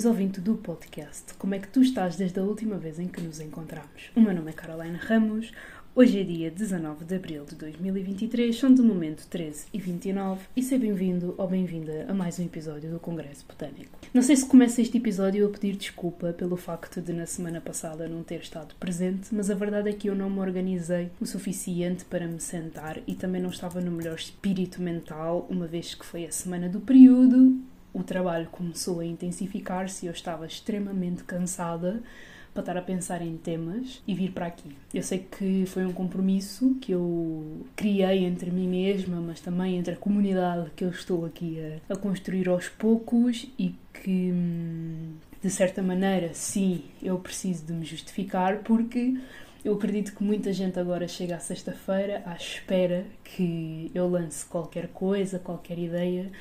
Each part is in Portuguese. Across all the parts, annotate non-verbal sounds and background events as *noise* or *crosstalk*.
Saudações ouvinte do podcast. Como é que tu estás desde a última vez em que nos encontramos? O meu nome é Carolina Ramos. Hoje é dia 19 de abril de 2023, são de momento 13 e 29 e seja bem-vindo ou bem-vinda a mais um episódio do Congresso Botânico. Não sei se começa este episódio a pedir desculpa pelo facto de na semana passada não ter estado presente, mas a verdade é que eu não me organizei o suficiente para me sentar e também não estava no melhor espírito mental, uma vez que foi a semana do período o trabalho começou a intensificar-se e eu estava extremamente cansada para estar a pensar em temas e vir para aqui. Eu sei que foi um compromisso que eu criei entre mim mesma, mas também entre a comunidade que eu estou aqui a, a construir aos poucos e que, hum, de certa maneira, sim, eu preciso de me justificar porque eu acredito que muita gente agora chega à sexta-feira à espera que eu lance qualquer coisa, qualquer ideia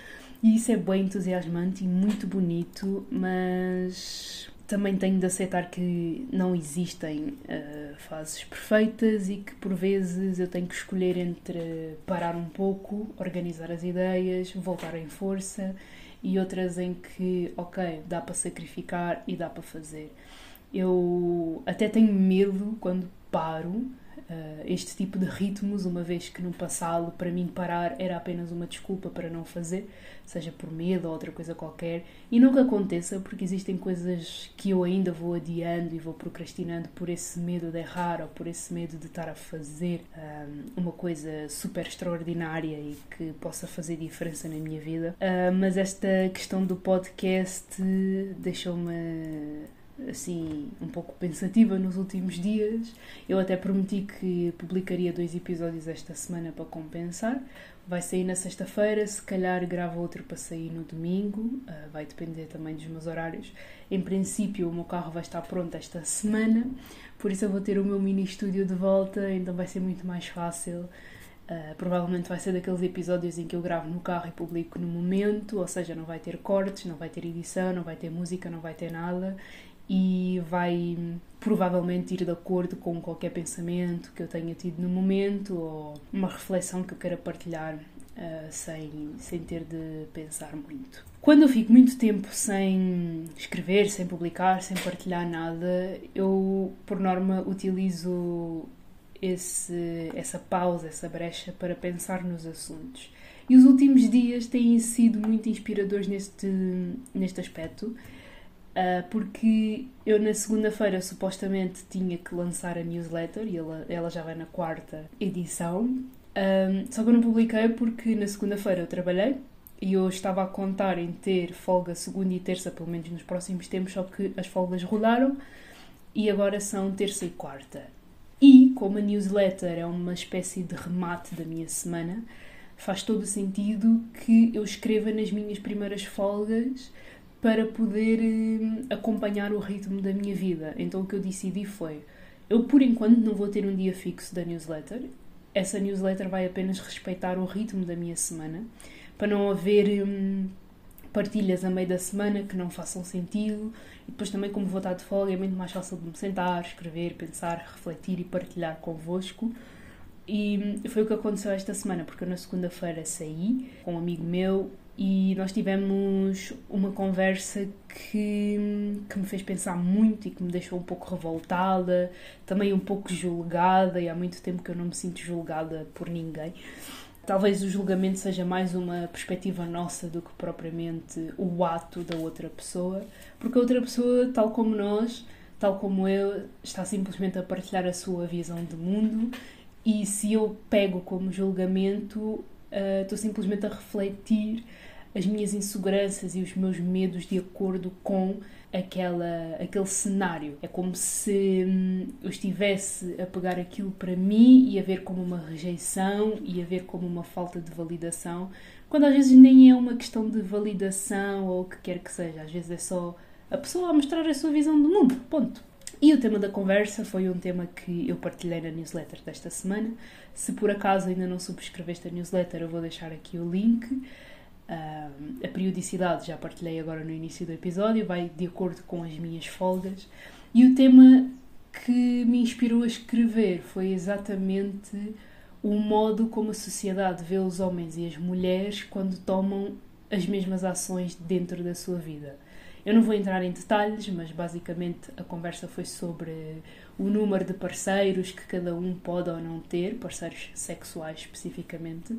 e isso é bem entusiasmante e muito bonito, mas também tenho de aceitar que não existem uh, fases perfeitas e que por vezes eu tenho que escolher entre parar um pouco, organizar as ideias, voltar em força e outras em que, ok, dá para sacrificar e dá para fazer. Eu até tenho medo quando paro uh, este tipo de ritmos, uma vez que no passado para mim parar era apenas uma desculpa para não fazer, seja por medo ou outra coisa qualquer, e nunca aconteça porque existem coisas que eu ainda vou adiando e vou procrastinando por esse medo de errar ou por esse medo de estar a fazer um, eh, uma coisa super extraordinária e que possa fazer diferença na minha vida. Uh, mas esta questão do podcast deixou-me assim um pouco pensativa nos últimos dias. Eu até prometi que publicaria dois episódios esta semana para compensar. Vai sair na sexta-feira, se calhar gravo outro para sair no domingo, uh, vai depender também dos meus horários. Em princípio, o meu carro vai estar pronto esta semana, por isso eu vou ter o meu mini estúdio de volta, então vai ser muito mais fácil. Uh, provavelmente vai ser daqueles episódios em que eu gravo no carro e publico no momento, ou seja, não vai ter cortes, não vai ter edição, não vai ter música, não vai ter nada e vai provavelmente ir de acordo com qualquer pensamento que eu tenha tido no momento ou uma reflexão que eu queira partilhar uh, sem, sem ter de pensar muito. Quando eu fico muito tempo sem escrever, sem publicar, sem partilhar nada, eu, por norma, utilizo esse, essa pausa, essa brecha para pensar nos assuntos. E os últimos dias têm sido muito inspiradores neste, neste aspecto Uh, porque eu na segunda-feira supostamente tinha que lançar a newsletter e ela, ela já vai na quarta edição. Um, só que eu não publiquei porque na segunda-feira eu trabalhei e eu estava a contar em ter folga segunda e terça, pelo menos nos próximos tempos, só que as folgas rolaram e agora são terça e quarta. E como a newsletter é uma espécie de remate da minha semana, faz todo o sentido que eu escreva nas minhas primeiras folgas para poder eh, acompanhar o ritmo da minha vida. Então o que eu decidi foi: eu por enquanto não vou ter um dia fixo da newsletter. Essa newsletter vai apenas respeitar o ritmo da minha semana, para não haver hum, partilhas a meio da semana que não façam sentido. E depois também, como vou estar de folga, é muito mais fácil de me sentar, escrever, pensar, refletir e partilhar convosco. E foi o que aconteceu esta semana, porque eu na segunda-feira saí com um amigo meu e nós tivemos uma conversa que, que me fez pensar muito e que me deixou um pouco revoltada, também um pouco julgada, e há muito tempo que eu não me sinto julgada por ninguém. Talvez o julgamento seja mais uma perspectiva nossa do que propriamente o ato da outra pessoa, porque a outra pessoa, tal como nós, tal como eu, está simplesmente a partilhar a sua visão de mundo, e se eu pego como julgamento, uh, estou simplesmente a refletir as minhas inseguranças e os meus medos de acordo com aquela, aquele cenário. É como se hum, eu estivesse a pegar aquilo para mim e a ver como uma rejeição e a ver como uma falta de validação, quando às vezes nem é uma questão de validação ou o que quer que seja, às vezes é só a pessoa a mostrar a sua visão do mundo. Ponto. E o tema da conversa foi um tema que eu partilhei na newsletter desta semana. Se por acaso ainda não subscreveste a newsletter, eu vou deixar aqui o link. Uh, a periodicidade, já partilhei agora no início do episódio, vai de acordo com as minhas folgas. E o tema que me inspirou a escrever foi exatamente o modo como a sociedade vê os homens e as mulheres quando tomam as mesmas ações dentro da sua vida. Eu não vou entrar em detalhes, mas basicamente a conversa foi sobre o número de parceiros que cada um pode ou não ter, parceiros sexuais especificamente.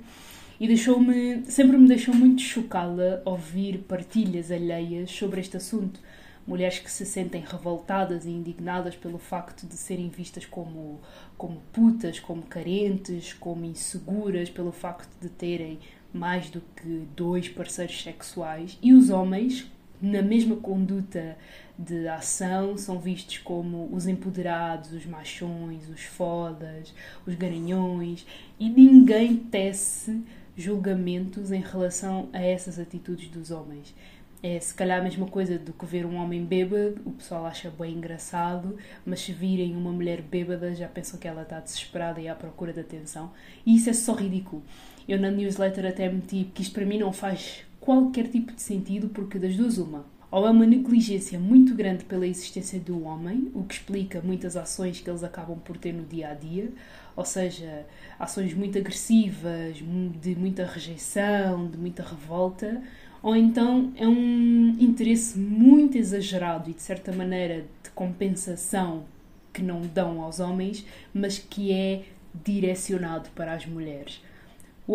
E deixou-me, sempre me deixou muito chocada ouvir partilhas alheias sobre este assunto. Mulheres que se sentem revoltadas e indignadas pelo facto de serem vistas como, como putas, como carentes, como inseguras, pelo facto de terem mais do que dois parceiros sexuais. E os homens na mesma conduta de ação são vistos como os empoderados, os machões, os fodas, os garanhões e ninguém tece julgamentos em relação a essas atitudes dos homens. É se calhar a mesma coisa do que ver um homem bêbado, o pessoal acha bem engraçado, mas se virem uma mulher bêbada já pensam que ela está desesperada e à procura de atenção. E isso é só ridículo. Eu na newsletter até meti que isto para mim não faz qualquer tipo de sentido, porque das duas, uma. Ou é uma negligência muito grande pela existência do homem, o que explica muitas ações que eles acabam por ter no dia a dia, ou seja, ações muito agressivas, de muita rejeição, de muita revolta, ou então é um interesse muito exagerado e de certa maneira de compensação que não dão aos homens, mas que é direcionado para as mulheres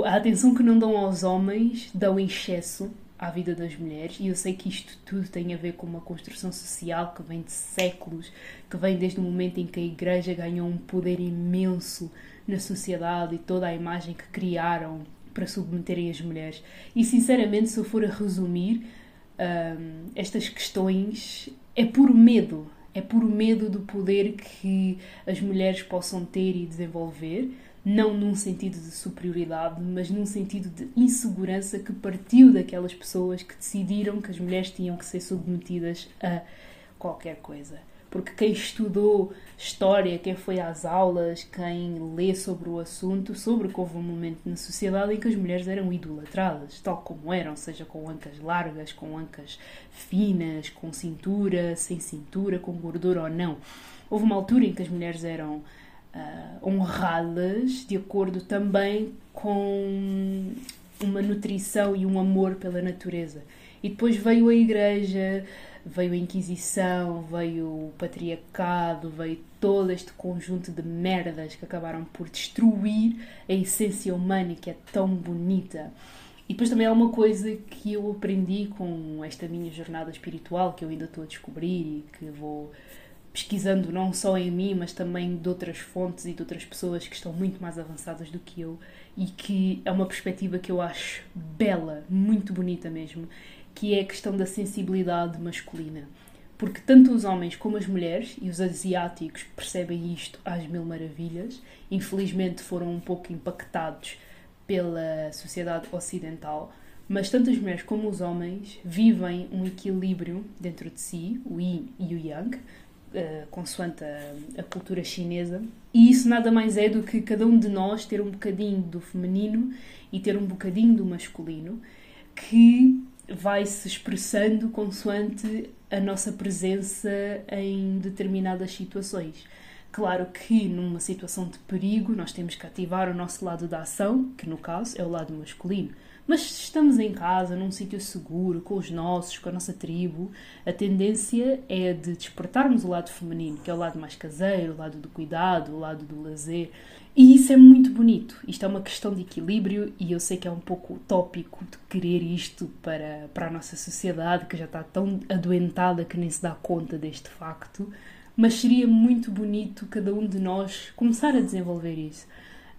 a atenção que não dão aos homens dão em excesso à vida das mulheres, e eu sei que isto tudo tem a ver com uma construção social que vem de séculos, que vem desde o momento em que a Igreja ganhou um poder imenso na sociedade e toda a imagem que criaram para submeterem as mulheres. E sinceramente, se eu for a resumir um, estas questões, é por medo. É por medo do poder que as mulheres possam ter e desenvolver não num sentido de superioridade, mas num sentido de insegurança que partiu daquelas pessoas que decidiram que as mulheres tinham que ser submetidas a qualquer coisa. Porque quem estudou história, quem foi às aulas, quem lê sobre o assunto, sobre que houve um momento na sociedade em que as mulheres eram idolatradas, tal como eram, seja com ancas largas, com ancas finas, com cintura, sem cintura, com gordura ou não. Houve uma altura em que as mulheres eram uh, honradas de acordo também com uma nutrição e um amor pela natureza. E depois veio a Igreja, veio a Inquisição, veio o patriarcado, veio todo este conjunto de merdas que acabaram por destruir a essência humana que é tão bonita. E depois também há uma coisa que eu aprendi com esta minha jornada espiritual que eu ainda estou a descobrir e que vou pesquisando não só em mim, mas também de outras fontes e de outras pessoas que estão muito mais avançadas do que eu e que é uma perspectiva que eu acho bela, muito bonita mesmo, que é a questão da sensibilidade masculina. Porque tanto os homens como as mulheres, e os asiáticos percebem isto às mil maravilhas, infelizmente foram um pouco impactados pela sociedade ocidental, mas tanto as mulheres como os homens vivem um equilíbrio dentro de si, o yin e o yang, uh, consoante a, a, cultura chinesa. E isso nada mais é do que cada um de nós ter um bocadinho do feminino e ter um bocadinho do masculino que vai se expressando consoante a nossa presença em determinadas situações. Claro que numa situação de perigo nós temos que ativar o nosso lado da ação, que no caso é o lado masculino. Mas se estamos em casa, num sítio seguro, com os nossos, com a nossa tribo, a tendência é de despertarmos o lado feminino, que é o lado mais caseiro, o lado do cuidado, o lado do lazer. E isso é muito bonito. Isto é uma questão de equilíbrio e eu sei que é um pouco utópico de querer isto para, para a nossa sociedade, que já está tão adoentada que nem se dá conta deste facto. Mas seria muito bonito cada um de nós começar a desenvolver isso.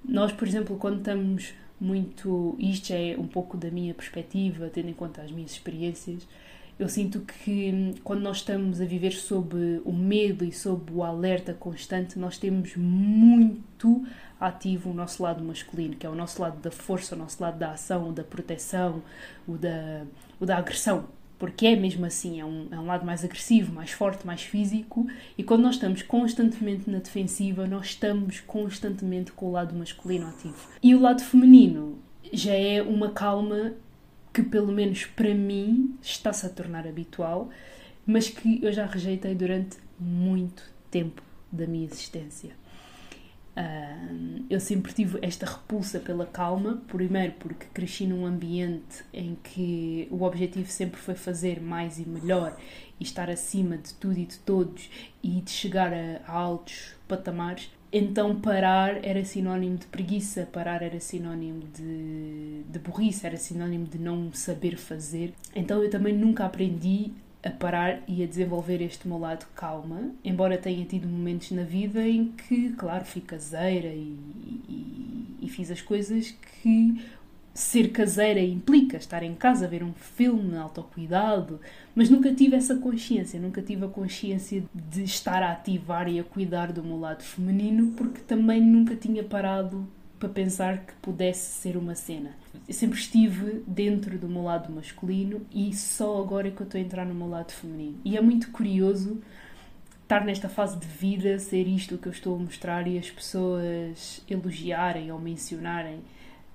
Nós, por exemplo, quando estamos muito. Isto é um pouco da minha perspectiva, tendo em conta as minhas experiências. Eu sinto que hum, quando nós estamos a viver sob o medo e sob o alerta constante, nós temos muito ativo o nosso lado masculino, que é o nosso lado da força, o nosso lado da ação, da proteção, o da, o da agressão porque é mesmo assim, é um, é um lado mais agressivo, mais forte, mais físico, e quando nós estamos constantemente na defensiva, nós estamos constantemente com o lado masculino ativo. E o lado feminino já é uma calma que, pelo menos para mim, está-se a tornar habitual, mas que eu já rejeitei durante muito tempo da minha existência. Eu sempre tive esta repulsa pela calma, primeiro porque cresci num ambiente em que o objetivo sempre foi fazer mais e melhor e estar acima de tudo e de todos e de chegar a, a altos patamares. Então parar era sinónimo de preguiça, parar era sinónimo de, de burrice, era sinónimo de não saber fazer. Então eu também nunca aprendi a parar e a desenvolver este meu lado calma, embora tenha tido momentos na vida em que, claro, fui caseira e, e, e fiz as coisas que ser caseira implica estar em casa, ver um filme, autocuidado, mas nunca tive essa consciência, nunca tive a consciência de estar a ativar e a cuidar do meu lado feminino, porque também nunca tinha parado para pensar que pudesse ser uma cena. Eu sempre estive dentro do meu lado masculino e só agora é que eu estou a entrar no meu lado feminino. E é muito curioso estar nesta fase de vida, ser isto que eu estou a mostrar e as pessoas elogiarem ou mencionarem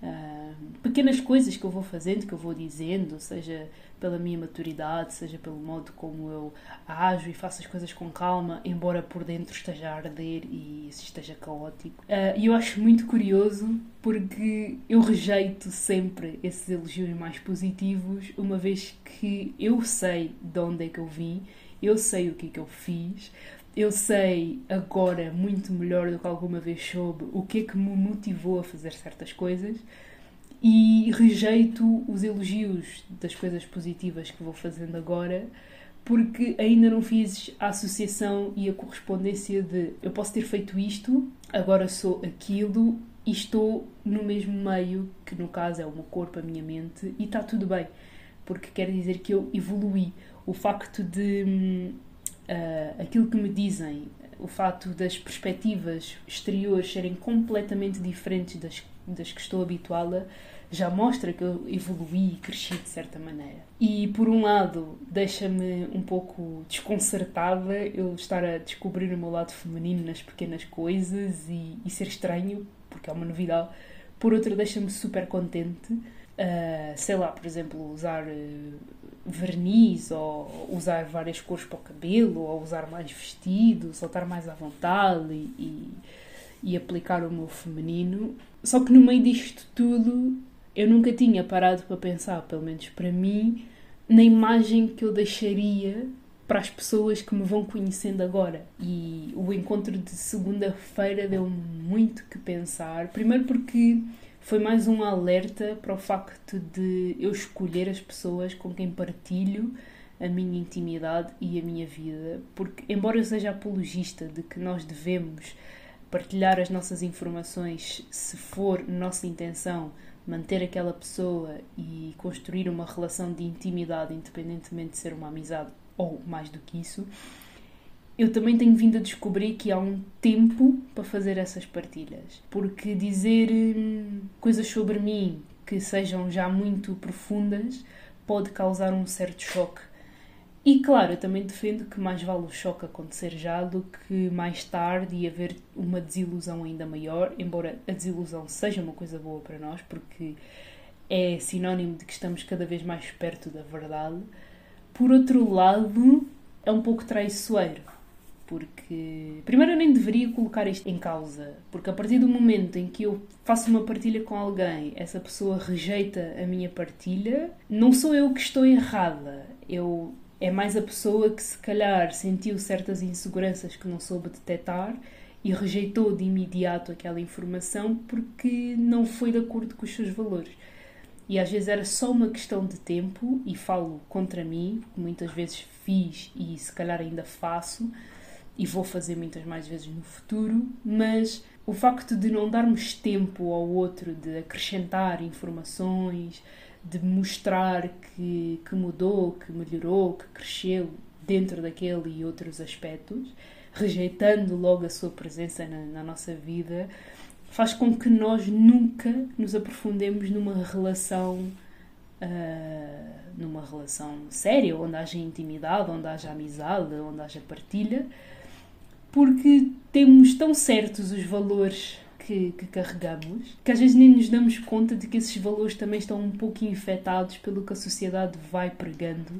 uh, pequenas coisas que eu vou fazendo, que eu vou dizendo, seja pela minha maturidade, seja pelo modo como eu ajo e faço as coisas com calma, embora por dentro esteja a arder e esteja caótico. Uh, e eu acho muito curioso porque eu rejeito sempre esses elogios mais positivos, uma vez que eu sei de onde é que eu vim, eu sei o que é que eu fiz, eu sei agora muito melhor do que alguma vez soube o que é que me motivou a fazer certas coisas e rejeito os elogios das coisas positivas que vou fazendo agora porque ainda não fiz a associação e a correspondência de eu posso ter feito isto, agora sou aquilo e estou no mesmo meio, que no caso é o meu corpo, a minha mente, e está tudo bem, porque quer dizer que eu evolui. O facto de uh, aquilo que me dizem, o facto das perspectivas exteriores serem completamente diferentes das, das que estou habituada, já mostra que eu evolui e cresci de certa maneira. E por um lado, deixa-me um pouco desconcertada eu estar a descobrir o meu lado feminino nas pequenas coisas e, e ser estranho, porque é uma novidade. Por outro, deixa-me super contente. Uh, sei lá, por exemplo, usar uh, verniz ou usar várias cores para o cabelo ou usar mais vestidos ou estar mais à vontade e, e, e aplicar o meu feminino. Só que no meio disto tudo eu nunca tinha parado para pensar, pelo menos para mim, na imagem que eu deixaria para as pessoas que me vão conhecendo agora. E o encontro de segunda-feira deu muito que pensar. Primeiro porque foi mais um alerta para o facto de eu escolher as pessoas com quem partilho a minha intimidade e a minha vida, porque embora eu seja apologista de que nós devemos partilhar as nossas informações se for nossa intenção manter aquela pessoa e construir uma relação de intimidade, independentemente de ser uma amizade ou mais do que isso, eu também tenho vindo a descobrir que há um tempo para fazer essas partilhas. Porque dizer hum, coisas sobre mim que sejam já muito profundas pode causar um certo choque e claro, eu também defendo que mais vale o choque acontecer já do que mais tarde e haver uma desilusão ainda maior, embora a desilusão seja uma coisa boa para nós, porque é sinónimo de que estamos cada vez mais perto da verdade. Por outro lado, é um pouco traiçoeiro, porque primeiro eu nem deveria colocar isto em causa, porque a partir do momento em que eu faço uma partilha com alguém, essa pessoa rejeita a minha partilha, não sou eu que estou errada. Eu é mais a pessoa que se calhar sentiu certas inseguranças que não soube detectar e rejeitou de imediato aquela informação porque não foi de acordo com os seus valores. E às vezes era só uma questão de tempo, e falo contra mim, porque muitas vezes fiz e se calhar ainda faço, e vou fazer muitas mais vezes no futuro, mas o facto de não darmos tempo ao outro de acrescentar informações, de mostrar que, que mudou, que melhorou, que cresceu dentro daquele e outros aspectos, rejeitando logo a sua presença na, na nossa vida, faz com que nós nunca nos aprofundemos numa relação uh, numa relação séria, onde haja intimidade, onde haja amizade, onde haja partilha, porque temos tão certos os valores que, que, carregamos, que às vezes nem nos damos conta de que esses valores também estão um pouco infectados pelo que a sociedade vai pregando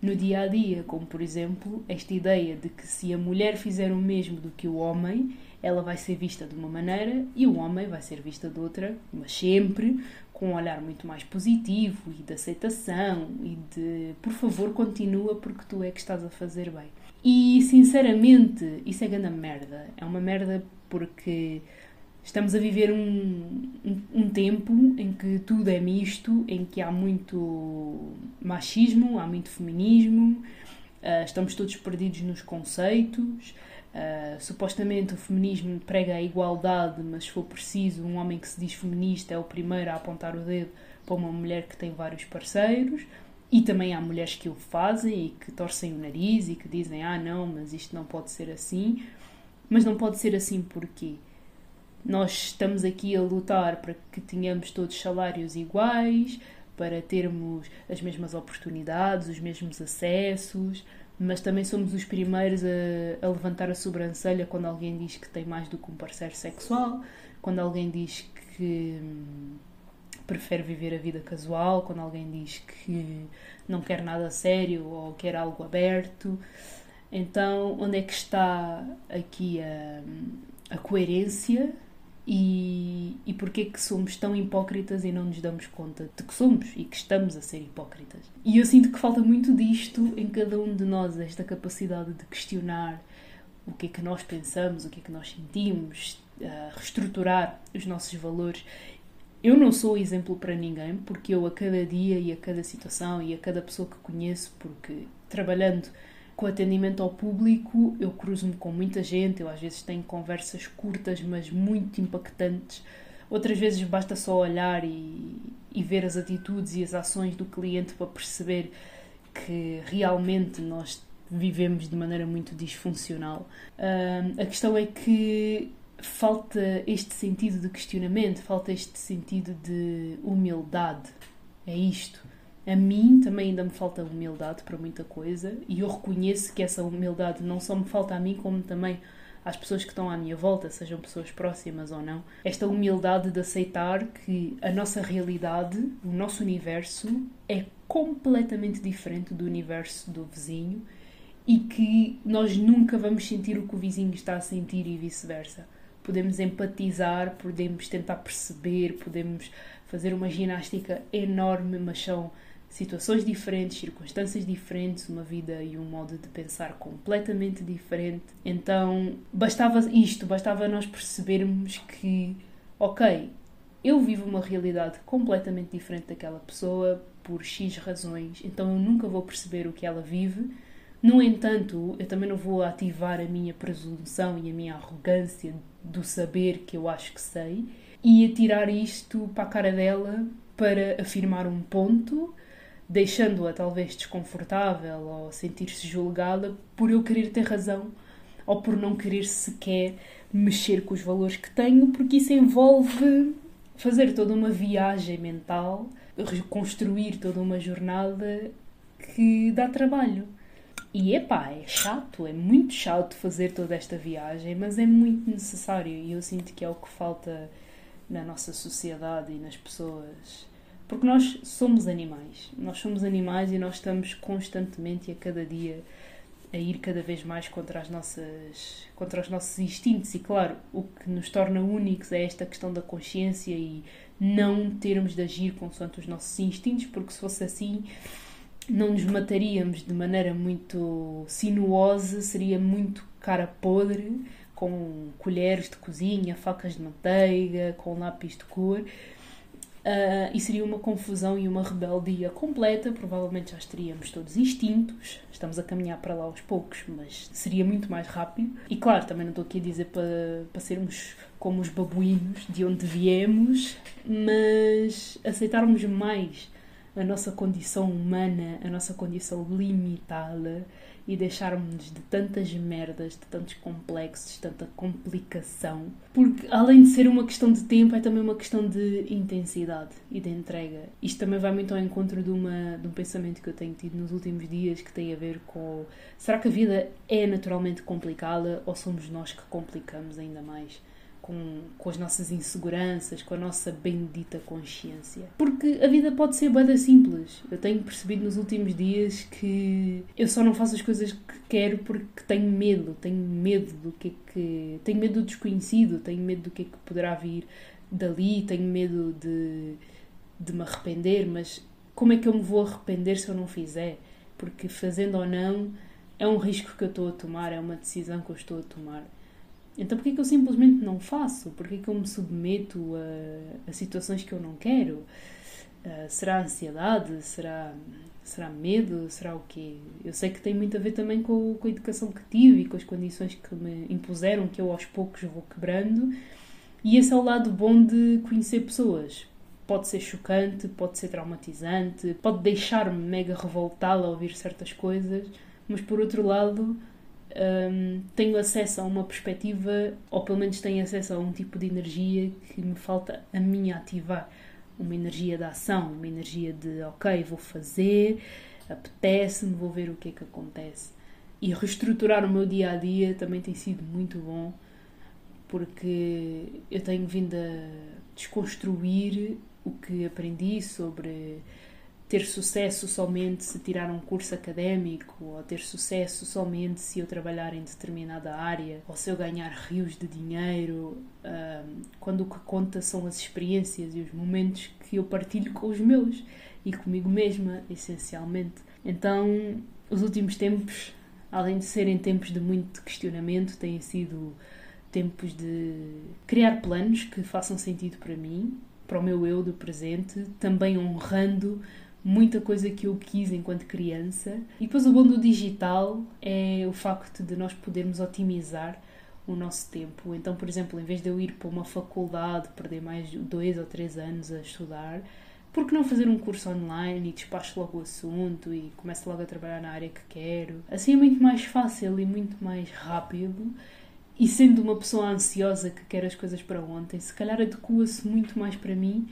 no dia a dia, como por exemplo esta ideia de que se a mulher fizer o mesmo do que o homem, ela vai ser vista de uma maneira e o homem vai ser vista de outra, mas sempre com um olhar muito mais positivo e de aceitação e de por favor continua porque tu é que estás a fazer bem. E sinceramente, isso é grande merda. É uma merda porque estamos a viver um, um, um, tempo em que tudo é misto, em que há muito machismo, há muito feminismo, uh, estamos todos perdidos nos conceitos. Uh, supostamente o feminismo prega a igualdade, mas se for preciso, um homem que se diz feminista é o primeiro a apontar o dedo para uma mulher que tem vários parceiros. E também há mulheres que o fazem e que torcem o nariz e que dizem: ah, não, mas isto não pode ser assim. Mas não pode ser assim porquê? Nós estamos aqui a lutar para que tenhamos todos salários iguais, para termos as mesmas oportunidades, os mesmos acessos, mas também somos os primeiros a, a, levantar a sobrancelha quando alguém diz que tem mais do que um parceiro sexual, quando alguém diz que hum, prefere viver a vida casual, quando alguém diz que não quer nada sério ou quer algo aberto. Então, onde é que está aqui a, a coerência e, e porquê que somos tão hipócritas e não nos damos conta de que somos e que estamos a ser hipócritas. E eu sinto que falta muito disto em cada um de nós, esta capacidade de questionar o que é que nós pensamos, o que é que nós sentimos, reestruturar os nossos valores. Eu não sou exemplo para ninguém, porque eu a cada dia e a cada situação e a cada pessoa que conheço, porque trabalhando com atendimento ao público, eu cruzo-me com muita gente, eu às vezes tenho conversas curtas, mas muito impactantes. Outras vezes basta só olhar e, e ver as atitudes e as ações do cliente para perceber que realmente nós vivemos de maneira muito disfuncional. Uh, a questão é que falta este sentido de questionamento, falta este sentido de humildade. É isto a mim também ainda me falta humildade para muita coisa e eu reconheço que essa humildade não só me falta a mim, como também às pessoas que estão à minha volta, sejam pessoas próximas ou não. Esta humildade de aceitar que a nossa realidade, o nosso universo, é completamente diferente do universo do vizinho e que nós nunca vamos sentir o que o vizinho está a sentir e vice-versa. Podemos empatizar, podemos tentar perceber, podemos fazer uma ginástica enorme, mas são situações diferentes, circunstâncias diferentes, uma vida e um modo de pensar completamente diferente. Então, bastava isto, bastava nós percebermos que, ok, eu vivo uma realidade completamente diferente daquela pessoa por X razões, então eu nunca vou perceber o que ela vive. No entanto, eu também não vou ativar a minha presunção e a minha arrogância do saber que eu acho que sei e atirar isto para a cara dela para afirmar um ponto deixando-a talvez desconfortável ou sentir-se julgada por eu querer ter razão ou por não querer sequer mexer com os valores que tenho, porque isso envolve fazer toda uma viagem mental, reconstruir toda uma jornada que dá trabalho. E epá, é chato, é muito chato fazer toda esta viagem, mas é muito necessário e eu sinto que é o que falta na nossa sociedade e nas pessoas porque nós somos animais. Nós somos animais e nós estamos constantemente e a cada dia a ir cada vez mais contra as nossas contra os nossos instintos e claro o que nos torna únicos é esta questão da consciência e não termos de agir consoante os nossos instintos porque se fosse assim não nos mataríamos de maneira muito sinuosa seria muito cara podre com colheres de cozinha facas de manteiga com lápis de cor Uh, e seria uma confusão e uma rebeldia completa. Provavelmente já estaríamos todos extintos. Estamos a caminhar para lá aos poucos, mas seria muito mais rápido. E claro, também não estou aqui a dizer para, para sermos como os babuínos de onde viemos, mas aceitarmos mais a nossa condição humana, a nossa condição limitada e deixarmos de tantas merdas, de tantos complexos, tanta complicação. Porque além de ser uma questão de tempo, é também uma questão de intensidade e de entrega. Isto também vai muito ao encontro de, uma, de um pensamento que eu tenho tido nos últimos dias que tem a ver com será que a vida é naturalmente complicada ou somos nós que complicamos ainda mais? Com, com as nossas inseguranças, com a nossa bendita consciência. Porque a vida pode ser bada simples. Eu tenho percebido nos últimos dias que eu só não faço as coisas que quero porque tenho medo, tenho medo do que é que. tenho medo do desconhecido, tenho medo do que é que poderá vir dali, tenho medo de, de me arrepender, mas como é que eu me vou arrepender se eu não fizer? Porque fazendo ou não é um risco que eu estou a tomar, é uma decisão que eu estou a tomar. Então porquê que eu simplesmente não faço? Porquê que eu me submeto a, a situações que eu não quero? Uh, será ansiedade? Será, será medo? Será o quê? Eu sei que tem muito a ver também com, com a educação que tive e com as condições que me impuseram, que eu aos poucos vou quebrando. E esse é o lado bom de conhecer pessoas. Pode ser chocante, pode ser traumatizante, pode deixar-me mega revoltada a ouvir certas coisas, mas por outro lado um, tenho acesso a uma perspectiva, ou pelo menos tenho acesso a um tipo de energia que me falta a mim ativar. Uma energia de ação, uma energia de ok, vou fazer, apetece-me, vou ver o que é que acontece. E reestruturar o meu dia a dia também tem sido muito bom, porque eu tenho vindo a desconstruir o que aprendi sobre ter sucesso somente se tirar um curso académico, ou ter sucesso somente se eu trabalhar em determinada área, ou se eu ganhar rios de dinheiro, quando o que conta são as experiências e os momentos que eu partilho com os meus e comigo mesma, essencialmente. Então, os últimos tempos, além de serem tempos de muito questionamento, têm sido tempos de criar planos que façam sentido para mim, para o meu eu do presente, também honrando muita coisa que eu quis enquanto criança. E depois o bom do digital é o facto de nós podermos otimizar o nosso tempo. Então, por exemplo, em vez de eu ir para uma faculdade, perder mais dois ou três anos a estudar, por que não fazer um curso online e despacho logo o assunto e começo logo a trabalhar na área que quero? Assim é muito mais fácil e muito mais rápido. E sendo uma pessoa ansiosa que quer as coisas para ontem, se calhar adequa-se muito mais para mim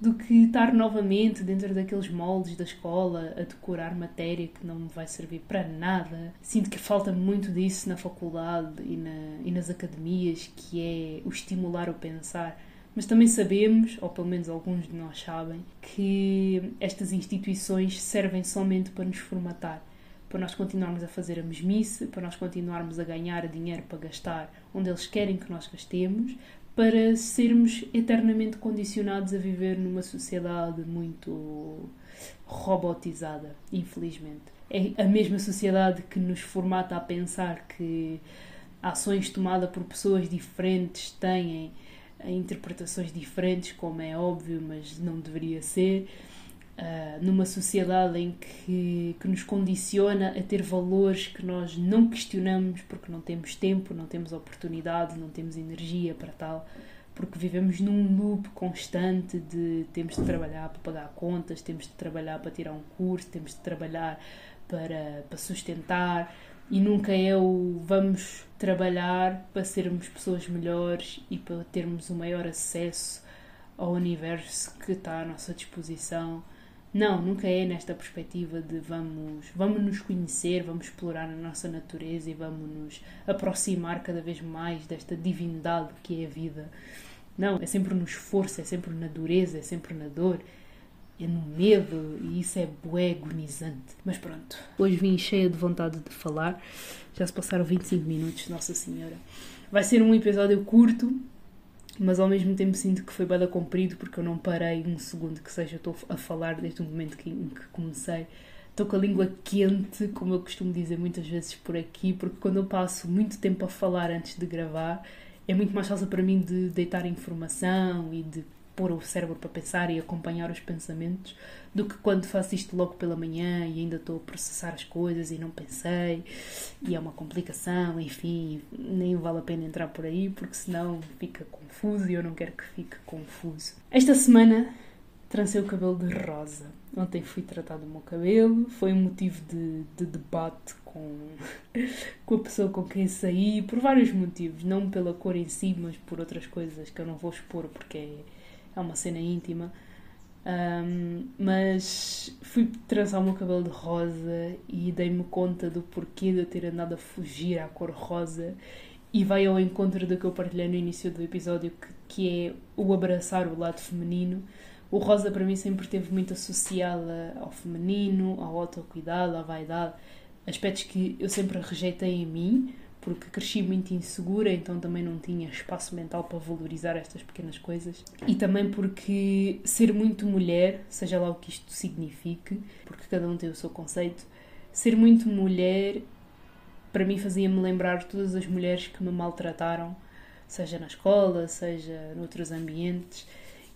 do que estar novamente dentro daqueles moldes da escola a decorar matéria que não me vai servir para nada. Sinto que falta muito disso na faculdade e, na, e nas academias, que é o estimular o pensar. Mas também sabemos, ou pelo menos alguns de nós sabem, que estas instituições servem somente para nos formatar, para nós continuarmos a fazer a mesmice, para nós continuarmos a ganhar dinheiro para gastar onde eles querem que nós gastemos, para sermos eternamente condicionados a viver numa sociedade muito robotizada, infelizmente. É a mesma sociedade que nos formata a pensar que ações tomadas por pessoas diferentes têm interpretações diferentes, como é óbvio, mas não deveria ser. Uh, numa sociedade em que, que nos condiciona a ter valores que nós não questionamos porque não temos tempo, não temos oportunidade, não temos energia para tal, porque vivemos num loop constante de temos de trabalhar para pagar contas, temos de trabalhar para tirar um curso, temos de trabalhar para, para sustentar e nunca é o vamos trabalhar para sermos pessoas melhores e para termos o maior acesso ao universo que está à nossa disposição não, nunca é nesta perspectiva de vamos, vamos nos conhecer, vamos explorar a nossa natureza e vamos nos aproximar cada vez mais desta divindade que é a vida. Não, é sempre no esforço, é sempre na dureza, é sempre na dor, é no medo e isso é bué agonizante. Mas pronto, hoje vim cheia de vontade de falar. Já se passaram 25 minutos, Nossa Senhora. Vai ser um episódio curto, mas ao mesmo tempo sinto que foi bada comprido porque eu não parei um segundo que seja, estou a falar desde o momento que, em que comecei. Estou com a língua quente, como eu costumo dizer muitas vezes por aqui, porque quando eu passo muito tempo a falar antes de gravar, é muito mais fácil para mim de deitar informação e de pôr o cérebro para pensar e acompanhar os pensamentos do que quando faço isto logo pela manhã e ainda estou a processar as coisas e não pensei e é uma complicação, enfim, nem vale a pena entrar por aí porque senão fica confuso e eu não quero que fique confuso. Esta semana trancei o cabelo de rosa. Ontem fui tratar do meu cabelo, foi um motivo de, de debate com, *laughs* com a pessoa com quem saí, por vários motivos, não pela cor em si, mas por outras coisas que eu não vou expor porque é, é uma cena íntima. Um, mas fui trançar o meu cabelo de rosa e dei-me conta do porquê de eu ter andado a fugir à cor rosa e vai ao encontro do que eu partilhei no início do episódio, que, que é o abraçar o lado feminino. O rosa para mim sempre esteve muito associada ao feminino, ao autocuidado, à vaidade, aspectos que eu sempre rejeitei em mim, porque cresci muito insegura, então também não tinha espaço mental para valorizar estas pequenas coisas. E também porque ser muito mulher, seja lá o que isto signifique, porque cada um tem o seu conceito, ser muito mulher para mim fazia-me lembrar todas as mulheres que me maltrataram, seja na escola, seja noutros ambientes,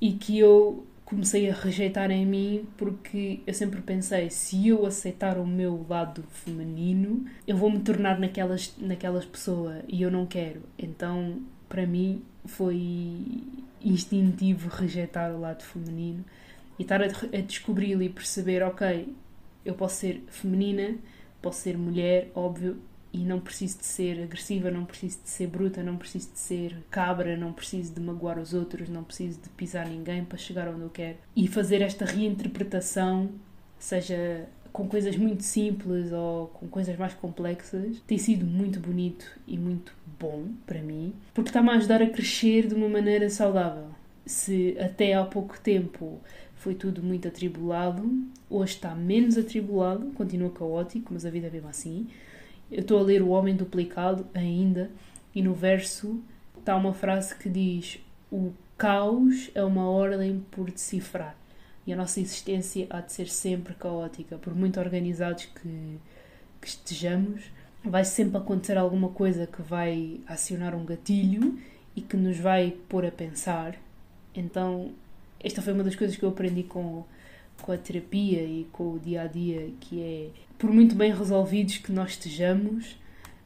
e que eu comecei a rejeitar em mim porque eu sempre pensei se eu aceitar o meu lado feminino eu vou me tornar naquelas naquelas pessoa e eu não quero. Então para mim foi instintivo rejeitar o lado feminino e estar a, a descobri-lo e perceber ok eu posso ser feminina posso ser mulher óbvio e não preciso de ser agressiva, não preciso de ser bruta, não preciso de ser cabra, não preciso de magoar os outros, não preciso de pisar ninguém para chegar onde eu quero. E fazer esta reinterpretação, seja com coisas muito simples ou com coisas mais complexas, tem sido muito bonito e muito bom para mim, porque está-me a ajudar a crescer de uma maneira saudável. Se até há pouco tempo foi tudo muito atribulado, hoje está menos atribulado, continua caótico, mas a vida é mesmo assim. Eu estou a ler O Homem Duplicado ainda, e no verso está uma frase que diz: O caos é uma ordem por decifrar. E a nossa existência há de ser sempre caótica, por muito organizados que, que estejamos, vai sempre acontecer alguma coisa que vai acionar um gatilho e que nos vai pôr a pensar. Então, esta foi uma das coisas que eu aprendi com, com a terapia e com o dia a dia, que é por muito bem resolvidos que nós estejamos,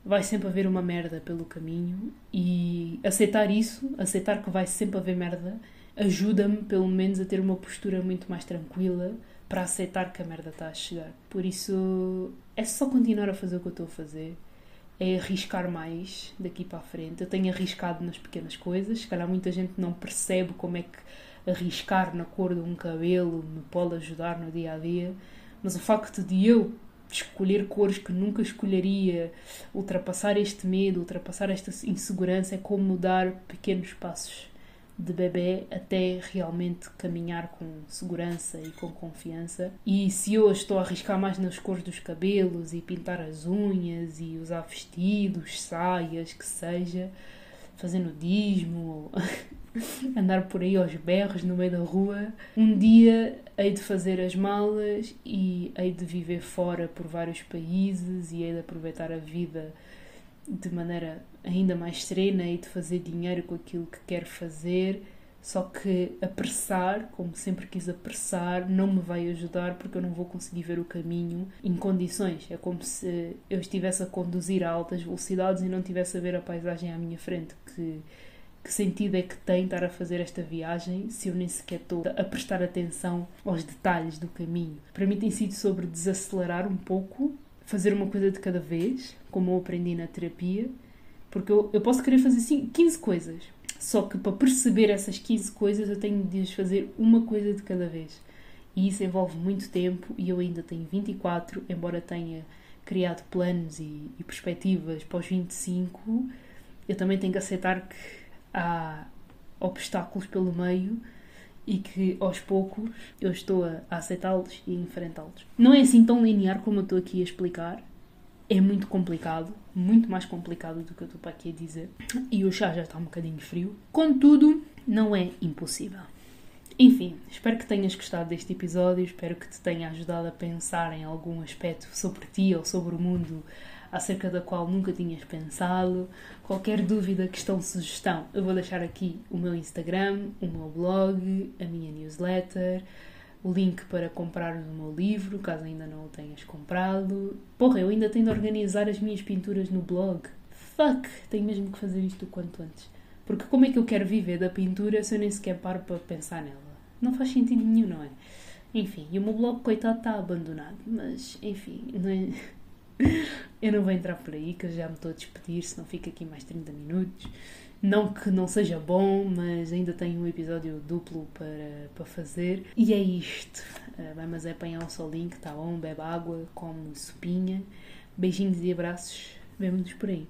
vai sempre haver uma merda pelo caminho e aceitar isso, aceitar que vai sempre haver merda, ajuda-me pelo menos a ter uma postura muito mais tranquila para aceitar que a merda está a chegar. Por isso é só continuar a fazer o que eu estou a fazer, é arriscar mais daqui para a frente. Eu tenho arriscado nas pequenas coisas, se calhar muita gente não percebe como é que arriscar na cor de um cabelo me pode ajudar no dia a dia, mas o facto de eu escolher cores que nunca escolheria, ultrapassar este medo, ultrapassar esta insegurança, é como dar pequenos passos de bebê até realmente caminhar com segurança e com confiança. E se eu estou a arriscar mais nas cores dos cabelos e pintar as unhas e usar vestidos, saias, que seja, fazer nudismo, *laughs* andar por aí aos berros no meio da rua. Um dia hei de fazer as malas e hei de viver fora por vários países e hei de aproveitar a vida de maneira ainda mais serena e de fazer dinheiro com aquilo que quero fazer. Só que apressar, como sempre quis apressar, não me vai ajudar porque eu não vou conseguir ver o caminho em condições. É como se eu estivesse a conduzir a altas velocidades e não estivesse a ver a paisagem à minha frente, que que sentido é que tem estar a fazer esta viagem se eu nem sequer estou a prestar atenção aos detalhes do caminho? Para mim tem sido sobre desacelerar um pouco, fazer uma coisa de cada vez, como eu aprendi na terapia, porque eu, eu posso querer fazer 15 coisas, só que para perceber essas 15 coisas eu tenho de fazer uma coisa de cada vez. E isso envolve muito tempo e eu ainda tenho 24, embora tenha criado planos e, e perspectivas para os 25, eu também tenho que aceitar que há obstáculos pelo meio e que aos poucos eu estou a, aceitá-los e enfrentá-los. Não é assim tão linear como eu estou aqui a explicar. É muito complicado, muito mais complicado do que eu estou para aqui a dizer. E o chá já está um bocadinho frio. Contudo, não é impossível. Enfim, espero que tenhas gostado deste episódio, espero que te tenha ajudado a pensar em algum aspecto sobre ti ou sobre o mundo acerca da qual nunca tinhas pensado. Qualquer dúvida, questão, sugestão, eu vou deixar aqui o meu Instagram, o meu blog, a minha newsletter, o link para comprar o meu livro, caso ainda não o tenhas comprado. Porra, eu ainda tenho de organizar as minhas pinturas no blog. Fuck, tenho mesmo que fazer isto o quanto antes. Porque como é que eu quero viver da pintura se eu nem sequer paro para pensar nela? Não faz sentido nenhum, não é? Enfim, e o meu blog, coitado, está abandonado. Mas, enfim, não é... *laughs* eu não vou entrar por aí, que eu já me estou a despedir, senão fica aqui mais 30 minutos. Não que não seja bom, mas ainda tenho um episódio duplo para, para fazer. E é isto. Uh, vai, mas é apanhar um solinho que está bom, bebe água, come sopinha. Beijinhos e abraços. Vemo-nos por aí.